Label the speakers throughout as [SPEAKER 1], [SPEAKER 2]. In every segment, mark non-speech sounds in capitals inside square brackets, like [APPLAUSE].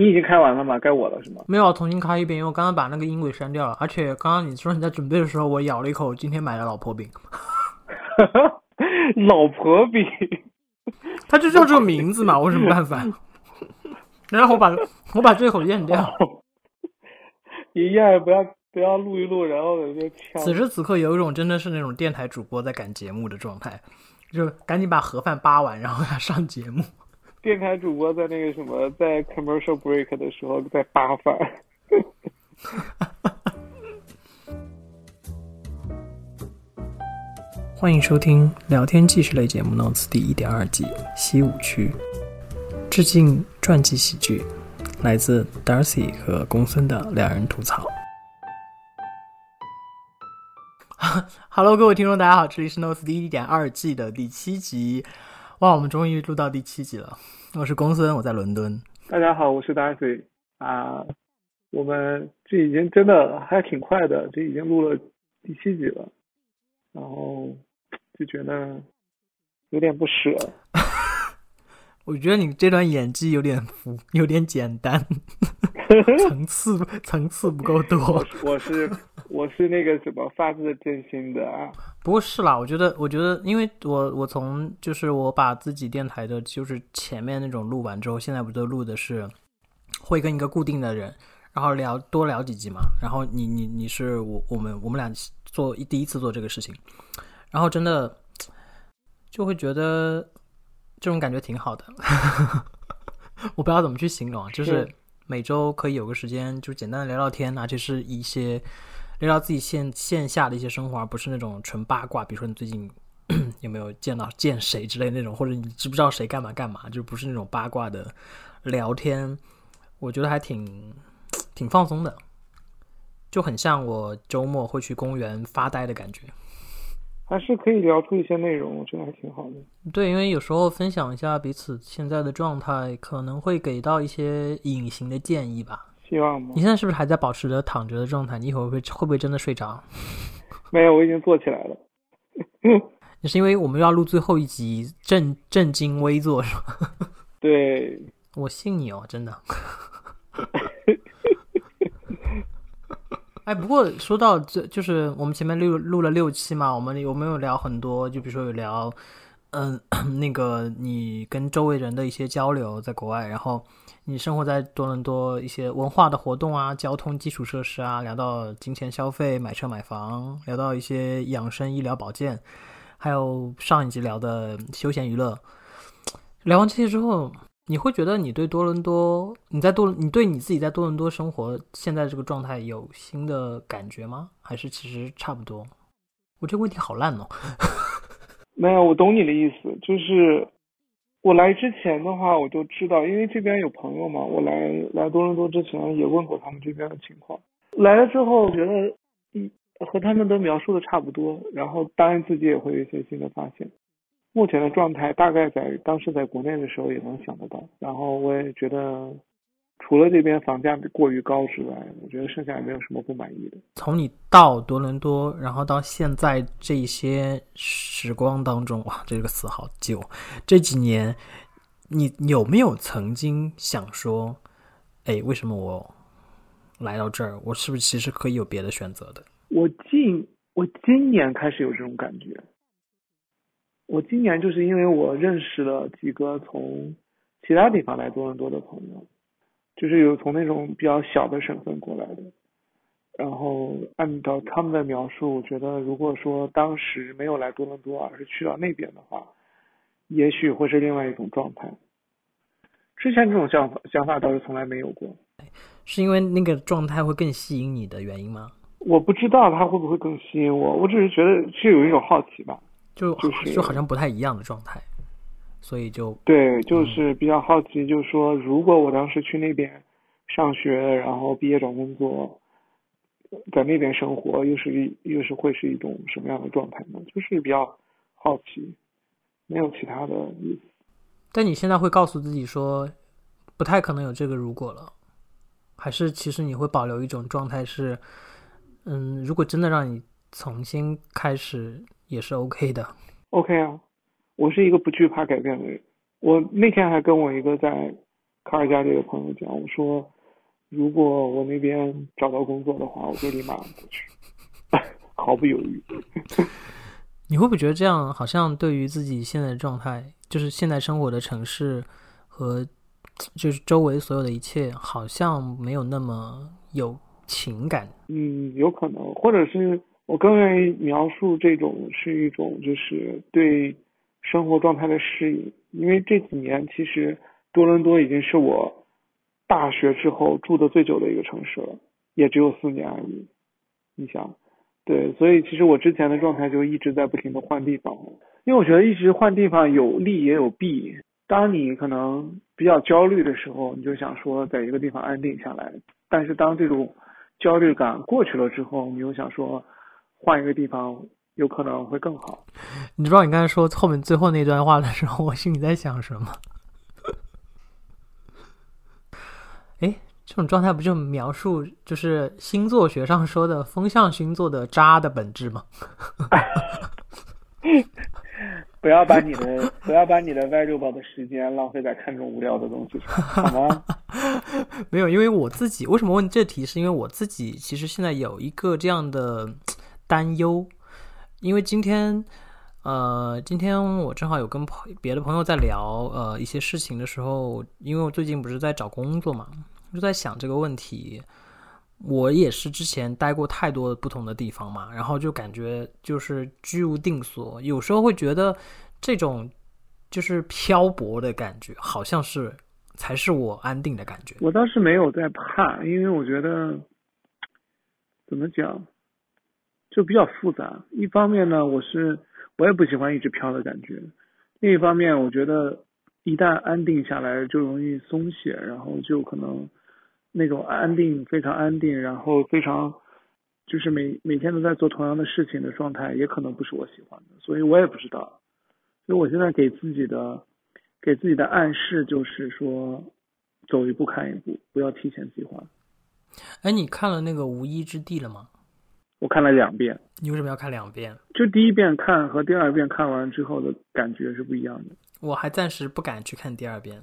[SPEAKER 1] 你已经开完了吗？该我了是吗？
[SPEAKER 2] 没有，重新开一遍，因为我刚刚把那个音轨删掉了。而且刚刚你说你在准备的时候，我咬了一口今天买的老婆饼。[LAUGHS]
[SPEAKER 1] 老婆饼，[LAUGHS]
[SPEAKER 2] 它就叫这个名字嘛，我有什么办法？然后我把我把这口咽掉。[LAUGHS]
[SPEAKER 1] 一样不要不要录一录，然后就呛。
[SPEAKER 2] 此时此刻有一种真的是那种电台主播在赶节目的状态，就赶紧把盒饭扒完，然后要上节目。
[SPEAKER 1] 电台主播在那个什么，在 commercial break 的时候在扒饭。[LAUGHS]
[SPEAKER 2] 欢迎收听聊天纪实类节目《Notes》第一点二季西五区，致敬传记喜剧，来自 Darcy 和公孙的两人吐槽。[LAUGHS] Hello，各位听众，大家好，这里是《Notes》第一点二季的第七集。哇，我们终于录到第七集了。我是公孙，我在伦敦。
[SPEAKER 1] 大家好，我是 Darcy 啊。我们这已经真的还挺快的，这已经录了第七集了，然后。就觉得有点不舍。[LAUGHS]
[SPEAKER 2] 我觉得你这段演技有点浮，有点简单，[LAUGHS] 层次层次不够多。
[SPEAKER 1] 我是我是那个什么发自真心的啊。
[SPEAKER 2] 不过是啦，我觉得我觉得，因为我我从就是我把自己电台的，就是前面那种录完之后，现在不都录的是会跟一个固定的人，然后聊多聊几集嘛。然后你你你是我我们我们俩做第一次做这个事情。然后真的就会觉得这种感觉挺好的，[LAUGHS] 我不知道怎么去形容，就是每周可以有个时间，就简单的聊聊天，而且是一些聊聊自己线线下的一些生活，而不是那种纯八卦。比如说你最近 [CLEARS THROAT] 有没有见到见谁之类那种，或者你知不知道谁干嘛干嘛，就不是那种八卦的聊天。我觉得还挺挺放松的，就很像我周末会去公园发呆的感觉。
[SPEAKER 1] 还是可以聊出一些内容，我觉得还挺好的。
[SPEAKER 2] 对，因为有时候分享一下彼此现在的状态，可能会给到一些隐形的建议吧。
[SPEAKER 1] 希望吗？
[SPEAKER 2] 你现在是不是还在保持着躺着的状态？你一会儿会会不会真的睡着？[LAUGHS]
[SPEAKER 1] 没有，我已经坐起来了。
[SPEAKER 2] 你 [LAUGHS] 是因为我们要录最后一集，正正襟危坐是吧？[LAUGHS]
[SPEAKER 1] 对，
[SPEAKER 2] 我信你哦，真的。哎，不过说到这，就是我们前面录录了六期嘛，我们有没有聊很多？就比如说有聊，嗯，[COUGHS] 那个你跟周围人的一些交流，在国外，然后你生活在多伦多一些文化的活动啊，交通基础设施啊，聊到金钱消费、买车买房，聊到一些养生、医疗保健，还有上一集聊的休闲娱乐。聊完这些之后。你会觉得你对多伦多，你在多，你对你自己在多伦多生活现在这个状态有新的感觉吗？还是其实差不多？我这个问题好烂哦。[LAUGHS]
[SPEAKER 1] 没有，我懂你的意思，就是我来之前的话，我就知道，因为这边有朋友嘛，我来来多伦多之前也问过他们这边的情况。来了之后，觉得嗯和他们都描述的差不多，然后当然自己也会有一些新的发现。目前的状态大概在当时在国内的时候也能想得到，然后我也觉得，除了这边房价过于高之外，我觉得剩下也没有什么不满意的。
[SPEAKER 2] 从你到多伦多，然后到现在这些时光当中，哇，这个词好久。这几年，你有没有曾经想说，哎，为什么我来到这儿，我是不是其实可以有别的选择的？
[SPEAKER 1] 我近我今年开始有这种感觉。我今年就是因为我认识了几个从其他地方来多伦多的朋友，就是有从那种比较小的省份过来的，然后按照他们的描述，我觉得如果说当时没有来多伦多，而是去到那边的话，也许会是另外一种状态。之前这种想法想法倒是从来没有过，
[SPEAKER 2] 是因为那个状态会更吸引你的原因吗？
[SPEAKER 1] 我不知道他会不会更吸引我，我只是觉得是有一种好奇吧。
[SPEAKER 2] 就
[SPEAKER 1] 就是
[SPEAKER 2] 就好像不太一样的状态，所以就
[SPEAKER 1] 对，就是比较好奇，就是说，如果我当时去那边上学，然后毕业找工作，在那边生活，又是一又是会是一种什么样的状态呢？就是比较好奇，没有其他的意思。
[SPEAKER 2] 但你现在会告诉自己说，不太可能有这个如果了，还是其实你会保留一种状态是，嗯，如果真的让你重新开始。也是 OK 的
[SPEAKER 1] ，OK 啊，我是一个不惧怕改变的人。我那天还跟我一个在卡尔加里的朋友讲，我说如果我那边找到工作的话，我就立马过去，[LAUGHS] 毫不犹豫。[LAUGHS]
[SPEAKER 2] 你会不会觉得这样好像对于自己现在的状态，就是现在生活的城市和就是周围所有的一切，好像没有那么有情感？
[SPEAKER 1] 嗯，有可能，或者是我更愿意描述这种是一种就是对生活状态的适应，因为这几年其实多伦多已经是我大学之后住的最久的一个城市了，也只有四年而已。你想？对，所以其实我之前的状态就一直在不停的换地方，因为我觉得一直换地方有利也有弊。当你可能比较焦虑的时候，你就想说在一个地方安定下来；但是当这种焦虑感过去了之后，你又想说换一个地方有可能会更好。
[SPEAKER 2] 你知道你刚才说后面最后那段话的时候，我心里在想什么？[LAUGHS] 哎。这种状态不就描述就是星座学上说的风象星座的渣的本质吗？[LAUGHS]
[SPEAKER 1] 不要把你的不要把你的 valuable 的时间浪费在看这种无聊的东西上，好吗？[LAUGHS]
[SPEAKER 2] 没有，因为我自己为什么问这题，是因为我自己其实现在有一个这样的担忧，因为今天呃，今天我正好有跟朋别的朋友在聊呃一些事情的时候，因为我最近不是在找工作嘛。就在想这个问题，我也是之前待过太多不同的地方嘛，然后就感觉就是居无定所，有时候会觉得这种就是漂泊的感觉，好像是才是我安定的感觉。
[SPEAKER 1] 我倒是没有在怕，因为我觉得怎么讲，就比较复杂。一方面呢，我是我也不喜欢一直飘的感觉；另一方面，我觉得一旦安定下来，就容易松懈，然后就可能。那种安定，非常安定，然后非常就是每每天都在做同样的事情的状态，也可能不是我喜欢的，所以我也不知道。所以我现在给自己的给自己的暗示就是说，走一步看一步，不要提前计划。
[SPEAKER 2] 哎，你看了那个《无依之地》了吗？
[SPEAKER 1] 我看了两遍。
[SPEAKER 2] 你为什么要看两遍？
[SPEAKER 1] 就第一遍看和第二遍看完之后的感觉是不一样的。
[SPEAKER 2] 我还暂时不敢去看第二遍。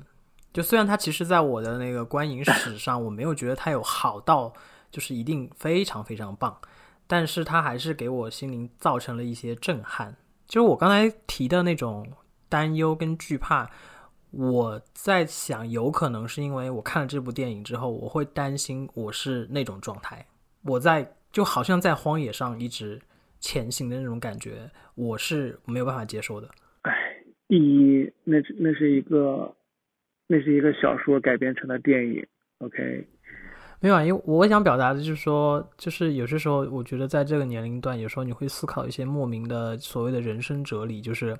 [SPEAKER 2] 就虽然它其实，在我的那个观影史上，我没有觉得它有好到就是一定非常非常棒，但是它还是给我心灵造成了一些震撼。就是我刚才提的那种担忧跟惧怕，我在想，有可能是因为我看了这部电影之后，我会担心我是那种状态，我在就好像在荒野上一直前行的那种感觉，我是没有办法接受的。
[SPEAKER 1] 哎，第一，那那是一个。那是一个小说改编成的电影，OK，
[SPEAKER 2] 没有啊，因为我想表达的就是说，就是有些时候，我觉得在这个年龄段，有时候你会思考一些莫名的所谓的人生哲理，就是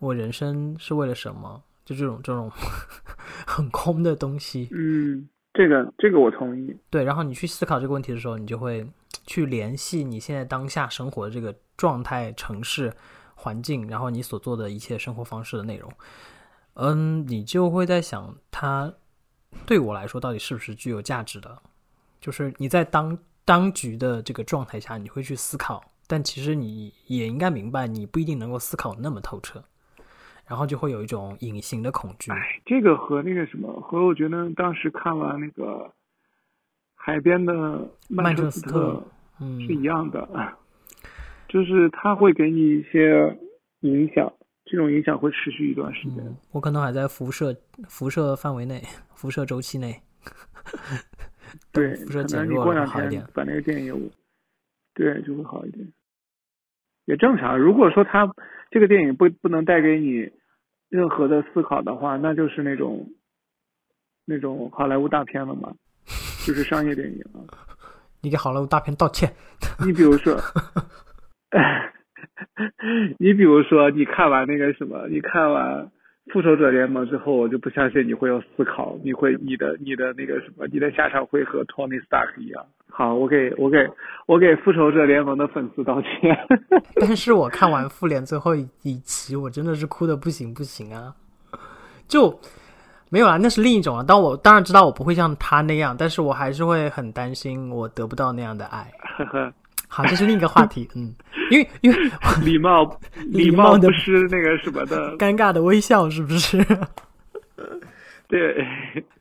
[SPEAKER 2] 我人生是为了什么？就这种这种 [LAUGHS] 很空的东西。
[SPEAKER 1] 嗯，这个这个我同意。
[SPEAKER 2] 对，然后你去思考这个问题的时候，你就会去联系你现在当下生活的这个状态、城市环境，然后你所做的一切生活方式的内容。嗯，你就会在想，它对我来说到底是不是具有价值的？就是你在当当局的这个状态下，你会去思考，但其实你也应该明白，你不一定能够思考那么透彻，然后就会有一种隐形的恐惧。
[SPEAKER 1] 哎，这个和那个什么，和我觉得当时看完那个海边的曼彻斯特，
[SPEAKER 2] 嗯，
[SPEAKER 1] 是一样的，[LAUGHS] 就是它会给你一些影响。这种影响会持续一段时间。
[SPEAKER 2] 我可能还在辐射辐射范围内，[LAUGHS] 辐射周期内。[LAUGHS]
[SPEAKER 1] 对，
[SPEAKER 2] 辐射减弱
[SPEAKER 1] 好一点，把那个电影，对，就会好一点。也正常。如果说他这个电影不不能带给你任何的思考的话，那就是那种那种好莱坞大片了嘛，就是商业电影啊。[LAUGHS]
[SPEAKER 2] 你给好莱坞大片道歉。
[SPEAKER 1] 你比如说。[LAUGHS] 你比如说，你看完那个什么，你看完《复仇者联盟》之后，我就不相信你会有思考，你会你的你的那个什么，你的下场会和 Tony Stark 一样。好，我给我给我给《复仇者联盟》的粉丝道歉。
[SPEAKER 2] 但是我看完《[LAUGHS] 复联》最后一期，我真的是哭的不行不行啊！就没有啊，那是另一种啊。当我当然知道我不会像他那样，但是我还是会很担心我得不到那样的爱。[LAUGHS] 好，这是另一个话题。嗯，因为因为 [LAUGHS]
[SPEAKER 1] 礼貌 [LAUGHS] 礼貌不失那个什么的
[SPEAKER 2] 尴尬的微笑，是不是？
[SPEAKER 1] 对，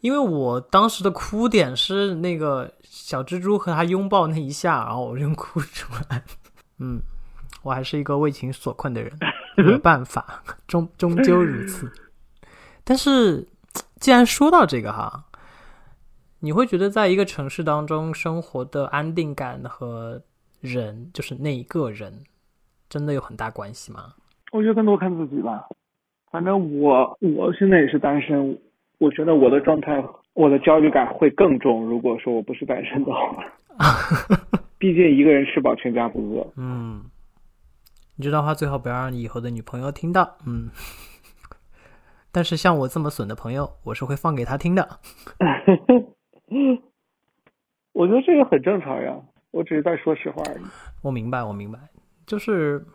[SPEAKER 2] 因为我当时的哭点是那个小蜘蛛和他拥抱那一下，然后我就哭出来。嗯，我还是一个为情所困的人，没有办法，终终究如此。但是，既然说到这个哈，你会觉得在一个城市当中生活的安定感和人，就是那一个人，真的有很大关系吗？
[SPEAKER 1] 我觉得更多看自己吧。反正我我现在也是单身。我觉得我的状态，我的焦虑感会更重。如果说我不是单身的话，[LAUGHS] 毕竟一个人吃饱全家不饿。
[SPEAKER 2] 嗯，你这段话最好不要让你以后的女朋友听到。嗯，但是像我这么损的朋友，我是会放给他听的。[LAUGHS]
[SPEAKER 1] 我觉得这个很正常呀，我只是在说实话而已。
[SPEAKER 2] 我明白，我明白，就是。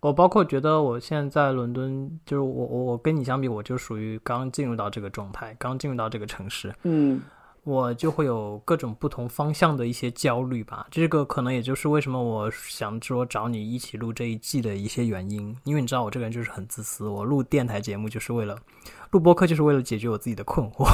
[SPEAKER 2] 我包括觉得我现在在伦敦，就是我我我跟你相比，我就属于刚进入到这个状态，刚进入到这个城市，
[SPEAKER 1] 嗯，
[SPEAKER 2] 我就会有各种不同方向的一些焦虑吧。这个可能也就是为什么我想说找你一起录这一季的一些原因，因为你知道我这个人就是很自私，我录电台节目就是为了录播客，就是为了解决我自己的困惑。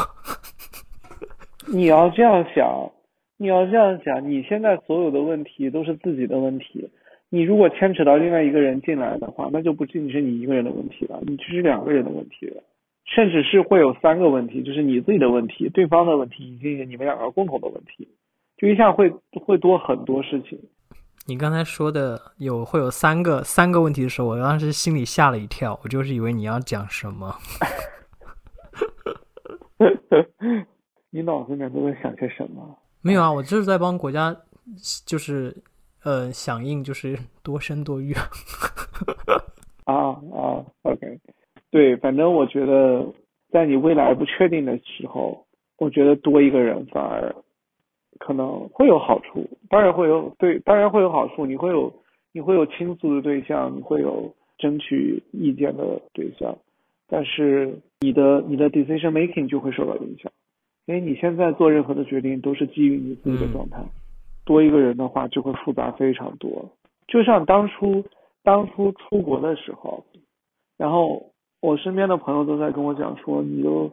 [SPEAKER 2] [LAUGHS]
[SPEAKER 1] 你要这样想，你要这样想，你现在所有的问题都是自己的问题。你如果牵扯到另外一个人进来的话，那就不仅仅是你一个人的问题了，你这是两个人的问题了，甚至是会有三个问题，就是你自己的问题、对方的问题以及你们两个共同的问题，就一下会会多很多事情。
[SPEAKER 2] 你刚才说的有会有三个三个问题的时候，我当时心里吓了一跳，我就是以为你要讲什么。[LAUGHS]
[SPEAKER 1] 你脑子里面都在想些什么？
[SPEAKER 2] 没有啊，我就是在帮国家，就是。呃，响应就是多生多育
[SPEAKER 1] 啊啊，OK，对，反正我觉得在你未来不确定的时候，我觉得多一个人反而可能会有好处，当然会有对，当然会有好处，你会有你会有倾诉的对象，你会有争取意见的对象，但是你的你的 decision making 就会受到影响，因为你现在做任何的决定都是基于你自己的状态。多一个人的话就会复杂非常多，就像当初当初出国的时候，然后我身边的朋友都在跟我讲说，你都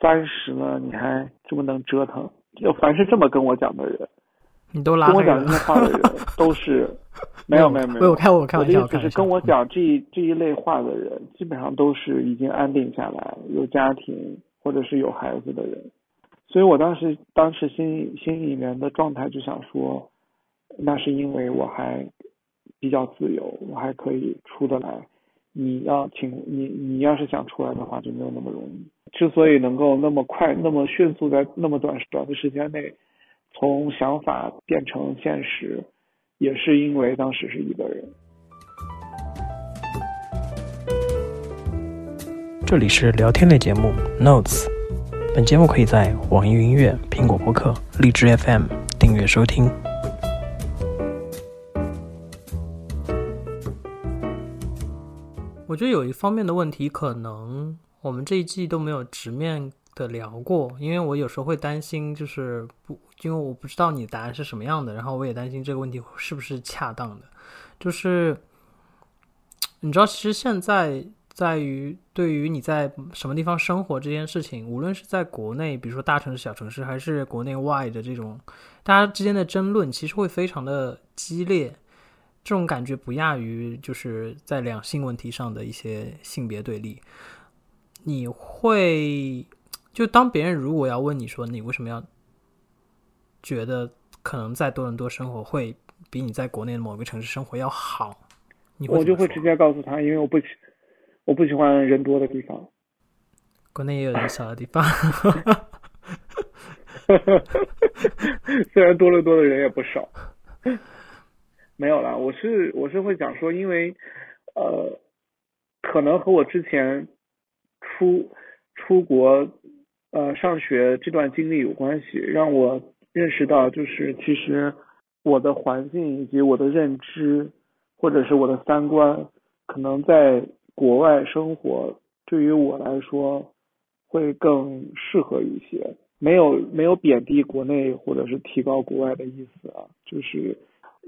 [SPEAKER 1] 三十了，你还这么能折腾。就凡是这么跟我讲的人，
[SPEAKER 2] 你都拉
[SPEAKER 1] 跟我讲这些话的人 [LAUGHS] 都是没有没有没有，
[SPEAKER 2] 我开我开玩笑，
[SPEAKER 1] 就是跟我讲这一这一类话的人，基本上都是已经安定下来，有家庭或者是有孩子的人。所以我当时当时心心里面的状态就想说，那是因为我还比较自由，我还可以出得来。你要请你你要是想出来的话，就没有那么容易。之所以能够那么快、那么迅速在那么短短的时间内从想法变成现实，也是因为当时是一个人。
[SPEAKER 2] 这里是聊天类节目 Notes。本节目可以在网易云音乐、苹果播客、荔枝 FM 订阅收听。觉得有一方面的问题，可能我们这一季都没有直面的聊过，因为我有时候会担心，就是不，因为我不知道你的答案是什么样的，然后我也担心这个问题是不是恰当的。就是你知道，其实现在。在于对于你在什么地方生活这件事情，无论是在国内，比如说大城市、小城市，还是国内外的这种大家之间的争论，其实会非常的激烈。这种感觉不亚于就是在两性问题上的一些性别对立。你会就当别人如果要问你说你为什么要觉得可能在多伦多生活会比你在国内的某个城市生活要好，你
[SPEAKER 1] 我就会直接告诉他，因为我不喜。我不喜欢人多的地方。
[SPEAKER 2] 国内也有人少的地方。[LAUGHS] [LAUGHS]
[SPEAKER 1] 虽然多伦多的人也不少。[LAUGHS] 没有啦，我是我是会讲说，因为呃，可能和我之前出出国呃上学这段经历有关系，让我认识到，就是其实我的环境以及我的认知，或者是我的三观，可能在。国外生活对于我来说会更适合一些，没有没有贬低国内或者是提高国外的意思啊，就是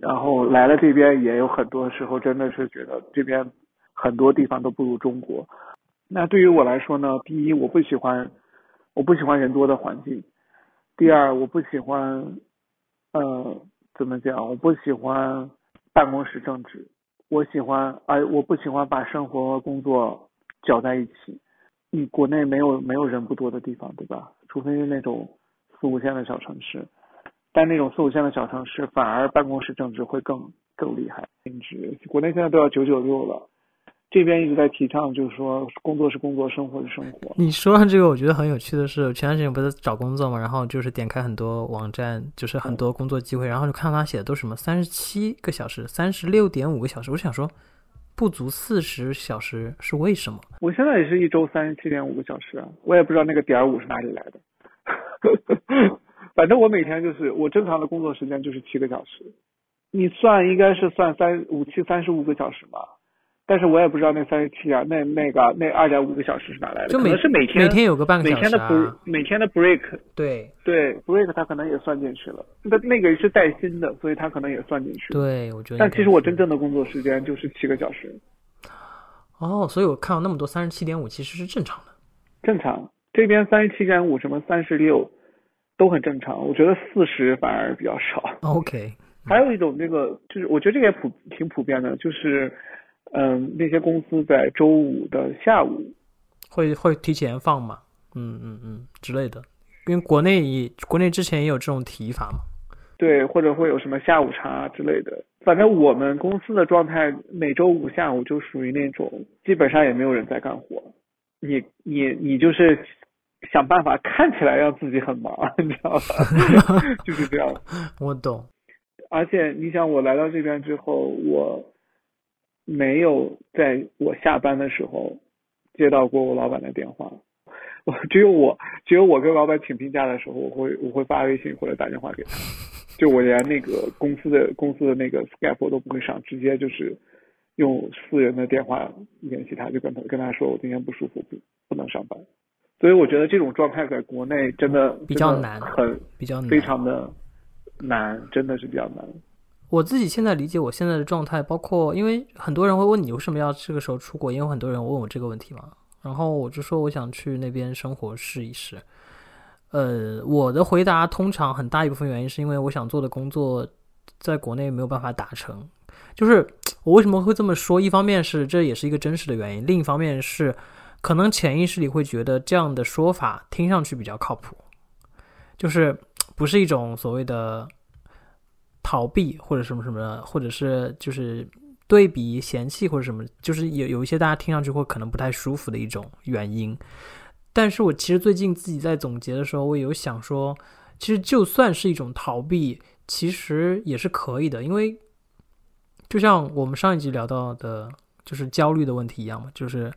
[SPEAKER 1] 然后来了这边也有很多时候真的是觉得这边很多地方都不如中国，那对于我来说呢，第一，我不喜欢，我不喜欢人多的环境；第二，我不喜欢，呃，怎么讲？我不喜欢办公室政治，我喜欢，哎，我不喜欢把生活和工作搅在一起。你国内没有没有人不多的地方，对吧？除非是那种四五线的小城市，但那种四五线的小城市反而办公室政治会更更厉害。政治国内现在都要九九六了。这边一直在提倡，就是说工作是工作，生活是生活。
[SPEAKER 2] 你说上这个，我觉得很有趣的是，前段时间不是找工作嘛，然后就是点开很多网站，就是很多工作机会，然后就看到他写的都是什么三十七个小时、三十六点五个小时，我想说不足四十小时是为什么？
[SPEAKER 1] 我现在也是一周三十七点五个小时啊，我也不知道那个点五是哪里来的。[LAUGHS] 反正我每天就是我正常的工作时间就是七个小时，你算应该是算三五七三十五个小时吧。但是我也不知道那三十七啊，那那个那二点五个小时是哪来的？可能是每天
[SPEAKER 2] 每天有个半个
[SPEAKER 1] 小时，每天的 break 每天的 break，
[SPEAKER 2] 对
[SPEAKER 1] 对 break 它可能也算进去了。那那个是带薪的，所以它可能也算进去。
[SPEAKER 2] 对，我觉得。
[SPEAKER 1] 但其实我真正的工作时间就是七个小时。
[SPEAKER 2] 哦，所以我看到那么多三十七点五其实是正常的。
[SPEAKER 1] 正常，这边三十七点五什么三十六都很正常。我觉得四十反而比较少。
[SPEAKER 2] OK。
[SPEAKER 1] 还有一种那个就是我觉得这个也普挺普遍的，就是。嗯，那些公司在周五的下午
[SPEAKER 2] 会会提前放嘛？嗯嗯嗯之类的，因为国内也国内之前也有这种提法嘛。
[SPEAKER 1] 对，或者会有什么下午茶之类的。反正我们公司的状态，每周五下午就属于那种基本上也没有人在干活，你你你就是想办法看起来让自己很忙，[LAUGHS] 你知道吧？[LAUGHS] 就是这样。
[SPEAKER 2] 我懂。
[SPEAKER 1] 而且你想，我来到这边之后，我。没有在我下班的时候接到过我老板的电话，我只有我只有我跟老板请病假的时候，我会我会发微信或者打电话给他，就我连那个公司的公司的那个 Skype 都不会上，直接就是用私人的电话联系他，就跟他跟他说我今天不舒服不不能上班，所以我觉得这种状态在国内真的
[SPEAKER 2] 比较难，
[SPEAKER 1] 很
[SPEAKER 2] 比较
[SPEAKER 1] 非常的难，真的是比较难。
[SPEAKER 2] 我自己现在理解我现在的状态，包括因为很多人会问你为什么要这个时候出国，因为很多人问我这个问题嘛。然后我就说我想去那边生活试一试。呃，我的回答通常很大一部分原因是因为我想做的工作在国内没有办法达成。就是我为什么会这么说？一方面是这也是一个真实的原因，另一方面是可能潜意识里会觉得这样的说法听上去比较靠谱，就是不是一种所谓的。逃避或者什么什么的，或者是就是对比嫌弃或者什么，就是有有一些大家听上去会可能不太舒服的一种原因。但是我其实最近自己在总结的时候，我有想说，其实就算是一种逃避，其实也是可以的，因为就像我们上一集聊到的，就是焦虑的问题一样嘛，就是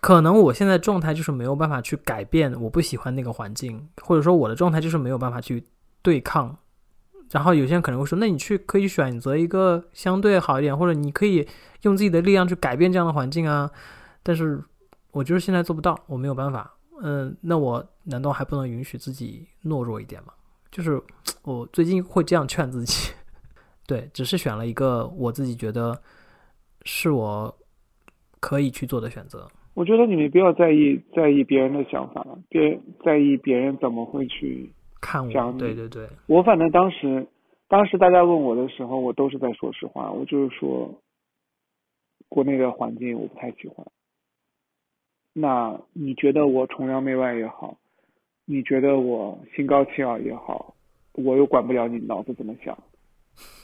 [SPEAKER 2] 可能我现在状态就是没有办法去改变，我不喜欢那个环境，或者说我的状态就是没有办法去对抗。然后有些人可能会说，那你去可以选择一个相对好一点，或者你可以用自己的力量去改变这样的环境啊。但是我就是现在做不到，我没有办法。嗯，那我难道还不能允许自己懦弱一点吗？就是我最近会这样劝自己，[LAUGHS] 对，只是选了一个我自己觉得是我可以去做的选择。
[SPEAKER 1] 我觉得你们不要在意在意别人的想法，别在意别人怎么会去。
[SPEAKER 2] 看我，对对对，
[SPEAKER 1] 我反正当时，当时大家问我的时候，我都是在说实话，我就是说，国内的环境我不太喜欢。那你觉得我崇洋媚外也好，你觉得我心高气傲也好，我又管不了你脑子怎么想，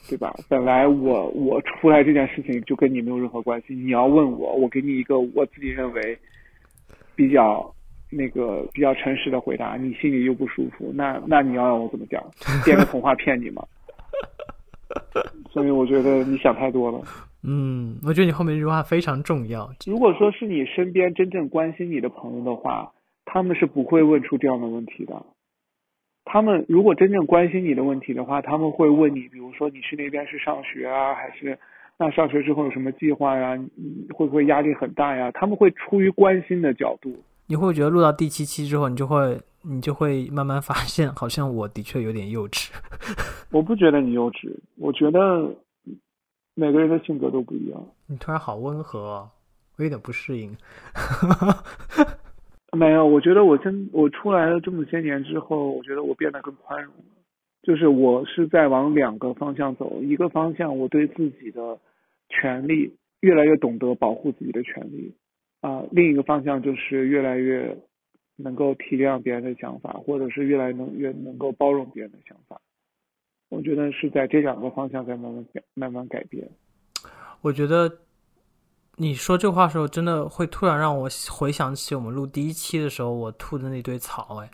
[SPEAKER 1] 对吧？本来我我出来这件事情就跟你没有任何关系，你要问我，我给你一个我自己认为比较。那个比较诚实的回答，你心里又不舒服，那那你要让我怎么讲？编个童话骗你吗？[LAUGHS] 所以我觉得你想太多了。[LAUGHS]
[SPEAKER 2] 嗯，我觉得你后面这句话非常重要。
[SPEAKER 1] 如果说是你身边真正关心你的朋友的话，他们是不会问出这样的问题的。他们如果真正关心你的问题的话，他们会问你，比如说你去那边是上学啊，还是那上学之后有什么计划呀？会不会压力很大呀？他们会出于关心的角度。
[SPEAKER 2] 你会觉得录到第七期之后，你就会你就会慢慢发现，好像我的确有点幼稚。[LAUGHS]
[SPEAKER 1] 我不觉得你幼稚，我觉得每个人的性格都不一样。
[SPEAKER 2] 你突然好温和，哦，我有点不适应。[LAUGHS]
[SPEAKER 1] 没有，我觉得我真我出来了这么些年之后，我觉得我变得更宽容了。就是我是在往两个方向走，一个方向我对自己的权利越来越懂得保护自己的权利啊，另一个方向就是越来越能够体谅别人的想法，或者是越来能越能够包容别人的想法。我觉得是在这两个方向在慢慢改慢慢改变。
[SPEAKER 2] 我觉得。你说这话的时候，真的会突然让我回想起我们录第一期的时候，我吐的那堆槽。哎，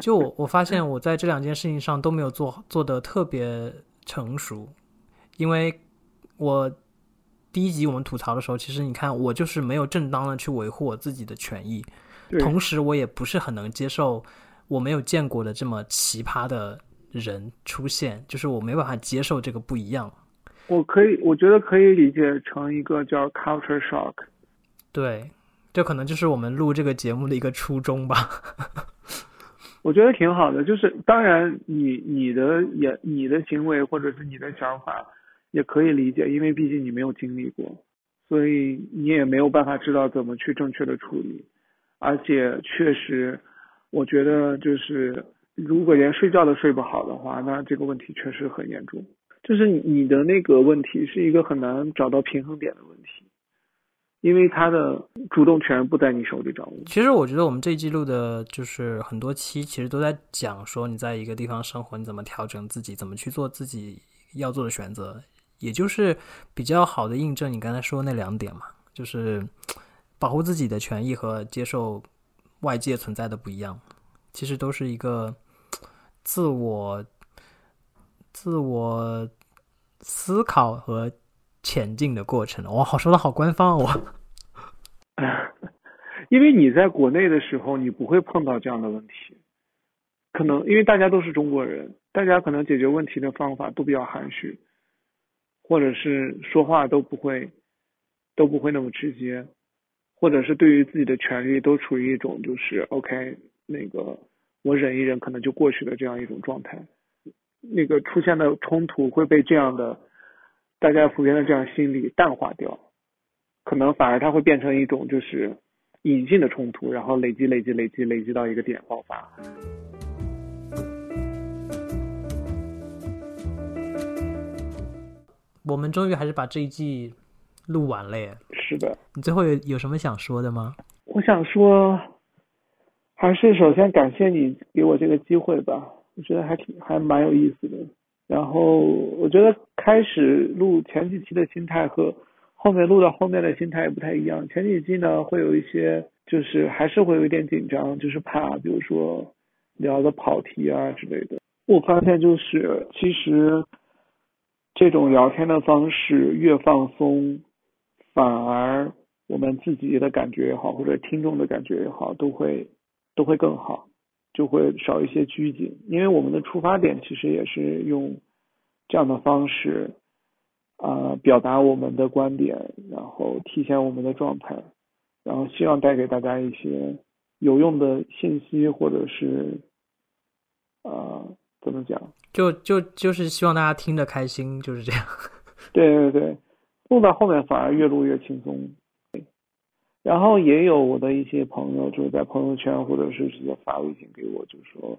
[SPEAKER 2] 就我我发现我在这两件事情上都没有做做的特别成熟，因为我第一集我们吐槽的时候，其实你看我就是没有正当的去维护我自己的权益，同时我也不是很能接受我没有见过的这么奇葩的人出现，就是我没办法接受这个不一样。
[SPEAKER 1] 我可以，我觉得可以理解成一个叫 culture shock。
[SPEAKER 2] 对，这可能就是我们录这个节目的一个初衷吧。[LAUGHS]
[SPEAKER 1] 我觉得挺好的，就是当然你你的也你的行为或者是你的想法也可以理解，因为毕竟你没有经历过，所以你也没有办法知道怎么去正确的处理。而且确实，我觉得就是如果连睡觉都睡不好的话，那这个问题确实很严重。就是你的那个问题是一个很难找到平衡点的问题，因为他的主动权不在你手里掌握。
[SPEAKER 2] 其实我觉得我们这一季录的就是很多期，其实都在讲说你在一个地方生活，你怎么调整自己，怎么去做自己要做的选择，也就是比较好的印证你刚才说那两点嘛，就是保护自己的权益和接受外界存在的不一样，其实都是一个自我。自我思考和前进的过程，哇，好说的好官方哦。[LAUGHS]
[SPEAKER 1] 因为你在国内的时候，你不会碰到这样的问题，可能因为大家都是中国人，大家可能解决问题的方法都比较含蓄，或者是说话都不会都不会那么直接，或者是对于自己的权利都处于一种就是 OK，那个我忍一忍可能就过去的这样一种状态。那个出现的冲突会被这样的大家普遍的这样心理淡化掉，可能反而它会变成一种就是隐性的冲突，然后累积累积累积累积到一个点爆发。
[SPEAKER 2] 我们终于还是把这一季录完了耶！
[SPEAKER 1] 是的，
[SPEAKER 2] 你最后有有什么想说的吗？
[SPEAKER 1] 我想说，还是首先感谢你给我这个机会吧。我觉得还挺还蛮有意思的，然后我觉得开始录前几期的心态和后面录到后面的心态也不太一样。前几期呢会有一些就是还是会有一点紧张，就是怕比如说聊的跑题啊之类的。我发现就是其实这种聊天的方式越放松，反而我们自己的感觉也好，或者听众的感觉也好，都会都会更好。就会少一些拘谨，因为我们的出发点其实也是用这样的方式啊表达我们的观点，然后体现我们的状态，然后希望带给大家一些有用的信息，或者是啊怎么讲？
[SPEAKER 2] 就就就是希望大家听得开心，就是这样。[LAUGHS]
[SPEAKER 1] 对对对，录到后面反而越录越轻松。然后也有我的一些朋友，就是在朋友圈或者是直接发微信给我，就说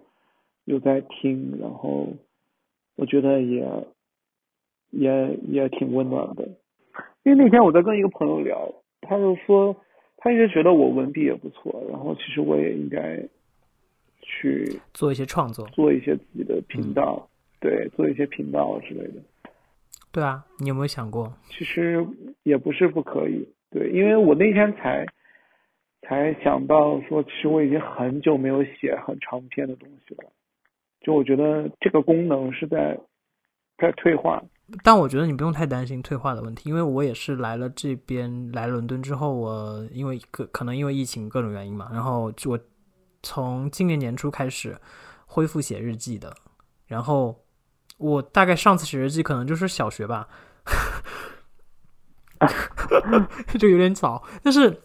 [SPEAKER 1] 有在听，然后我觉得也也也挺温暖的。因为那天我在跟一个朋友聊，他就说他一直觉得我文笔也不错，然后其实我也应该去
[SPEAKER 2] 做一些创作，
[SPEAKER 1] 做一些自己的频道，对，做一些频道之类的。
[SPEAKER 2] 对啊，你有没有想过？
[SPEAKER 1] 其实也不是不可以。对，因为我那天才才想到说，其实我已经很久没有写很长篇的东西了。就我觉得这个功能是在在退化。
[SPEAKER 2] 但我觉得你不用太担心退化的问题，因为我也是来了这边来伦敦之后，我因为可可能因为疫情各种原因嘛，然后我从今年年初开始恢复写日记的。然后我大概上次写日记可能就是小学吧。[LAUGHS] [LAUGHS] 就有点早，但是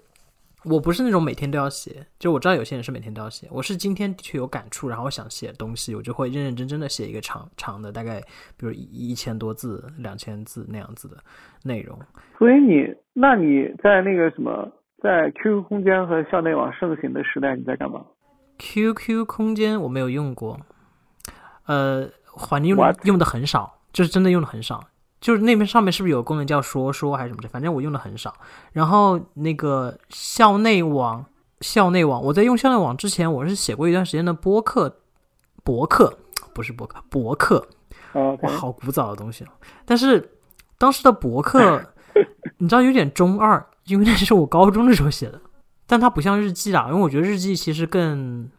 [SPEAKER 2] 我不是那种每天都要写，就我知道有些人是每天都要写，我是今天的确有感触，然后我想写东西，我就会认认真真的写一个长长的，大概比如一一千多字、两千字那样子的内容。
[SPEAKER 1] 所以你，那你在那个什么，在 QQ 空间和校内网盛行的时代，你在干嘛
[SPEAKER 2] ？QQ 空间我没有用过，呃，环境用？用的很少，就是真的用的很少。就是那边上面是不是有个功能叫说说还是什么的？反正我用的很少。然后那个校内网，校内网，我在用校内网之前，我是写过一段时间的播客，博客不是博客，博客，哇，好古早的东西哦。但是当时的博客，你知道有点中二，因为那是我高中的时候写的，但它不像日记啦，因为我觉得日记其实更，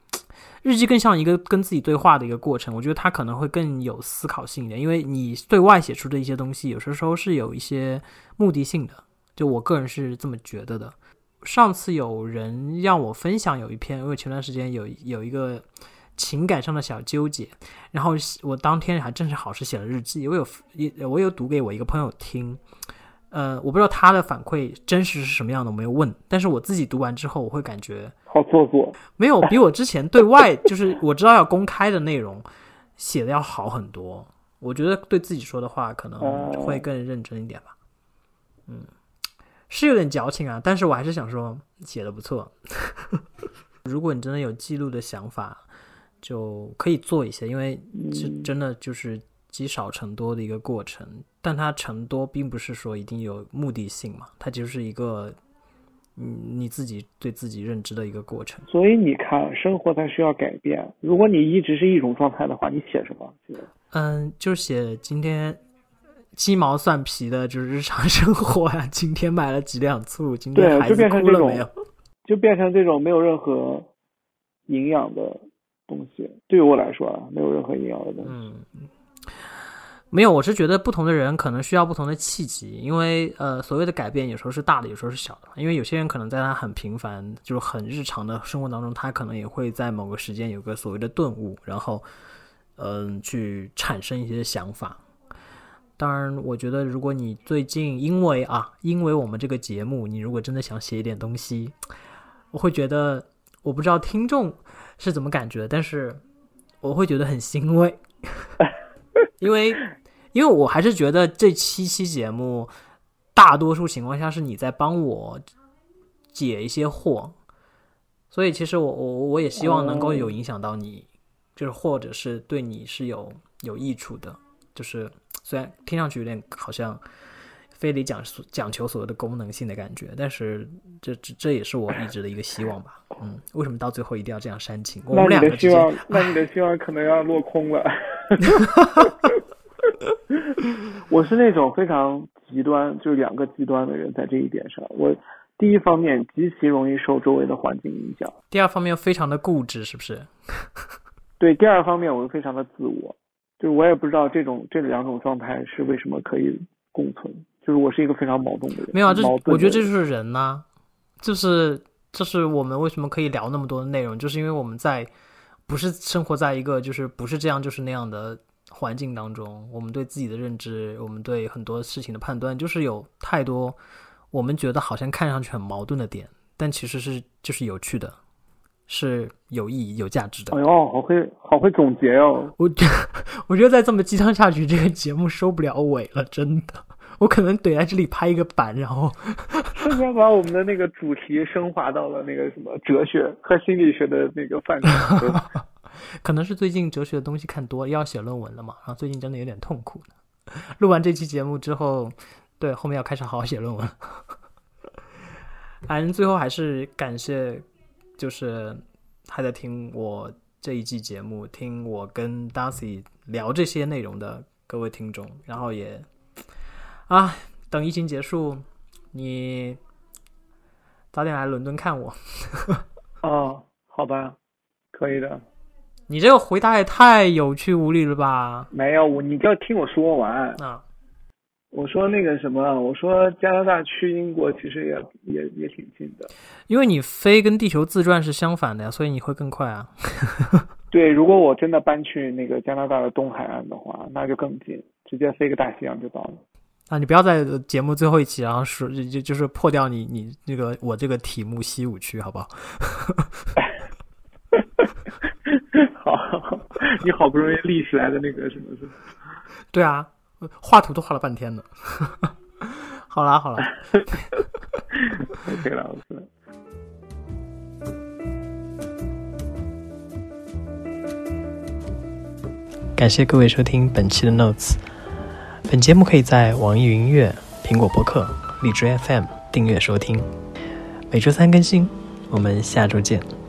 [SPEAKER 2] 日记更像一个跟自己对话的一个过程。我觉得它可能会更有思考性一点，因为你对外写出的一些东西，有时候是有一些目的性的。就我个人是这么觉得的。上次有人让我分享有一篇，因为前段时间有有一个情感上的小纠结，然后我当天还正是好是写了日记，我有也我有读给我一个朋友听，呃，我不知道他的反馈真实是什么样的，我没有问，但是我自己读完之后，我会感觉
[SPEAKER 1] 好做作。
[SPEAKER 2] 没有比我之前对外就是我知道要公开的内容写的要好很多。我觉得对自己说的话可能会更认真一点吧。嗯，是有点矫情啊，但是我还是想说写的不错。[LAUGHS] 如果你真的有记录的想法，就可以做一些，因为是真的就是积少成多的一个过程。但它成多并不是说一定有目的性嘛，它就是一个嗯你自己对自己认知的一个过程。
[SPEAKER 1] 所以你看，生活它需要改变。如果你一直是一种状态的话，你写什么？
[SPEAKER 2] 嗯，就写今天鸡毛蒜皮的，就是日常 [LAUGHS] 生活呀、今天买了几两醋，今天
[SPEAKER 1] 对，
[SPEAKER 2] 孩子
[SPEAKER 1] 变成这种
[SPEAKER 2] 哭了没有？，[LAUGHS]
[SPEAKER 1] 就变成这种没有任何营养的东西。对于我来说啊，没有任何营养的东西。
[SPEAKER 2] 嗯，没有，我是觉得不同的人可能需要不同的契机，因为呃，所谓的改变有时候是大的，有时候是小的。因为有些人可能在他很平凡，就是很日常的生活当中，他可能也会在某个时间有个所谓的顿悟，然后嗯、去产生一些想法。当然，我觉得如果你最近因为啊，因为我们这个节目，你如果真的想写一点东西，我会觉得我不知道听众是怎么感觉，但是我会觉得很欣慰，[LAUGHS] 因为因为我还是觉得这七期节目大多数情况下是你在帮我解一些惑，所以其实我我我也希望能够有影响到你，就是或者是对你是有有益处的，就是虽然听上去有点好像非得讲讲求所谓的功能性的感觉，但是这这这也是我一直的一个希望吧。嗯，为什么到最后一定要这样煽情？我们两个
[SPEAKER 1] 希望，那你的希望可能要落空了。[LAUGHS] 我是那种非常极端，就是两个极端的人，在这一点上，我第一方面极其容易受周围的环境影响，
[SPEAKER 2] 第二方面非常的固执，是不是？[LAUGHS]
[SPEAKER 1] 对，第二方面我又非常的自我，就是我也不知道这种这两种状态是为什么可以共存，就是我是一个非常矛盾的人。
[SPEAKER 2] 没有啊，这我觉得这就是人呐、就是这是我们为什么可以聊那么多的内容，就是因为我们在不是生活在一个就是不是这样就是那样的环境当中，我们对自己的认知，我们对很多事情的判断，就是有太多我们觉得好像看上去很矛盾的点，但其实是就是有趣的，是有意义、有价值的
[SPEAKER 1] 哎。呦，好会好会总结哦。
[SPEAKER 2] 我我觉得再这么鸡汤下去，这个节目收不了尾了，真的。我可能得在这里拍一个板，然后 [LAUGHS]
[SPEAKER 1] 瞬间把我们的那个主题升华到了那个什么哲学和心理学的那个范畴。[LAUGHS]
[SPEAKER 2] 可能是最近哲学的东西看多了，要写论文了嘛，然后最近真的有点痛苦。[LAUGHS] 录完这期节目之后，对后面要开始好好写论文。[LAUGHS] 反正最后还是感谢，就是还在听我这一季节目，听我跟 Darcy 聊这些内容的各位听众，然后也啊，等疫情结束，你早点来伦敦看我。[LAUGHS]
[SPEAKER 1] 哦，好吧，可以的。
[SPEAKER 2] 你这个回答也太有趣无力了吧？
[SPEAKER 1] 没有，我你就要听我说完。
[SPEAKER 2] 啊，
[SPEAKER 1] 我说那个什么，我说加拿大去英国其实也也也挺近的。
[SPEAKER 2] 因为你飞跟地球自转是相反的呀，所以你会更快啊。[LAUGHS]
[SPEAKER 1] 对，如果我真的搬去那个加拿大的东海岸的话，那就更近，直接飞个大西洋就到了。
[SPEAKER 2] 啊，你不要在节目最后一期，然后说就就是破掉你你那个我这个题目西五区，好不好？[LAUGHS]
[SPEAKER 1] 好，[LAUGHS] 你好不容易立起来的那个什么什么？
[SPEAKER 2] 对啊，画图都画了半天呢。[LAUGHS] 好啦好啦
[SPEAKER 1] ，OK 了 OK 了。
[SPEAKER 2] 感谢各位收听本期的 Notes。本节目可以在网易云音乐、苹果播客、荔枝 FM 订阅收听，每周三更新。我们下周见。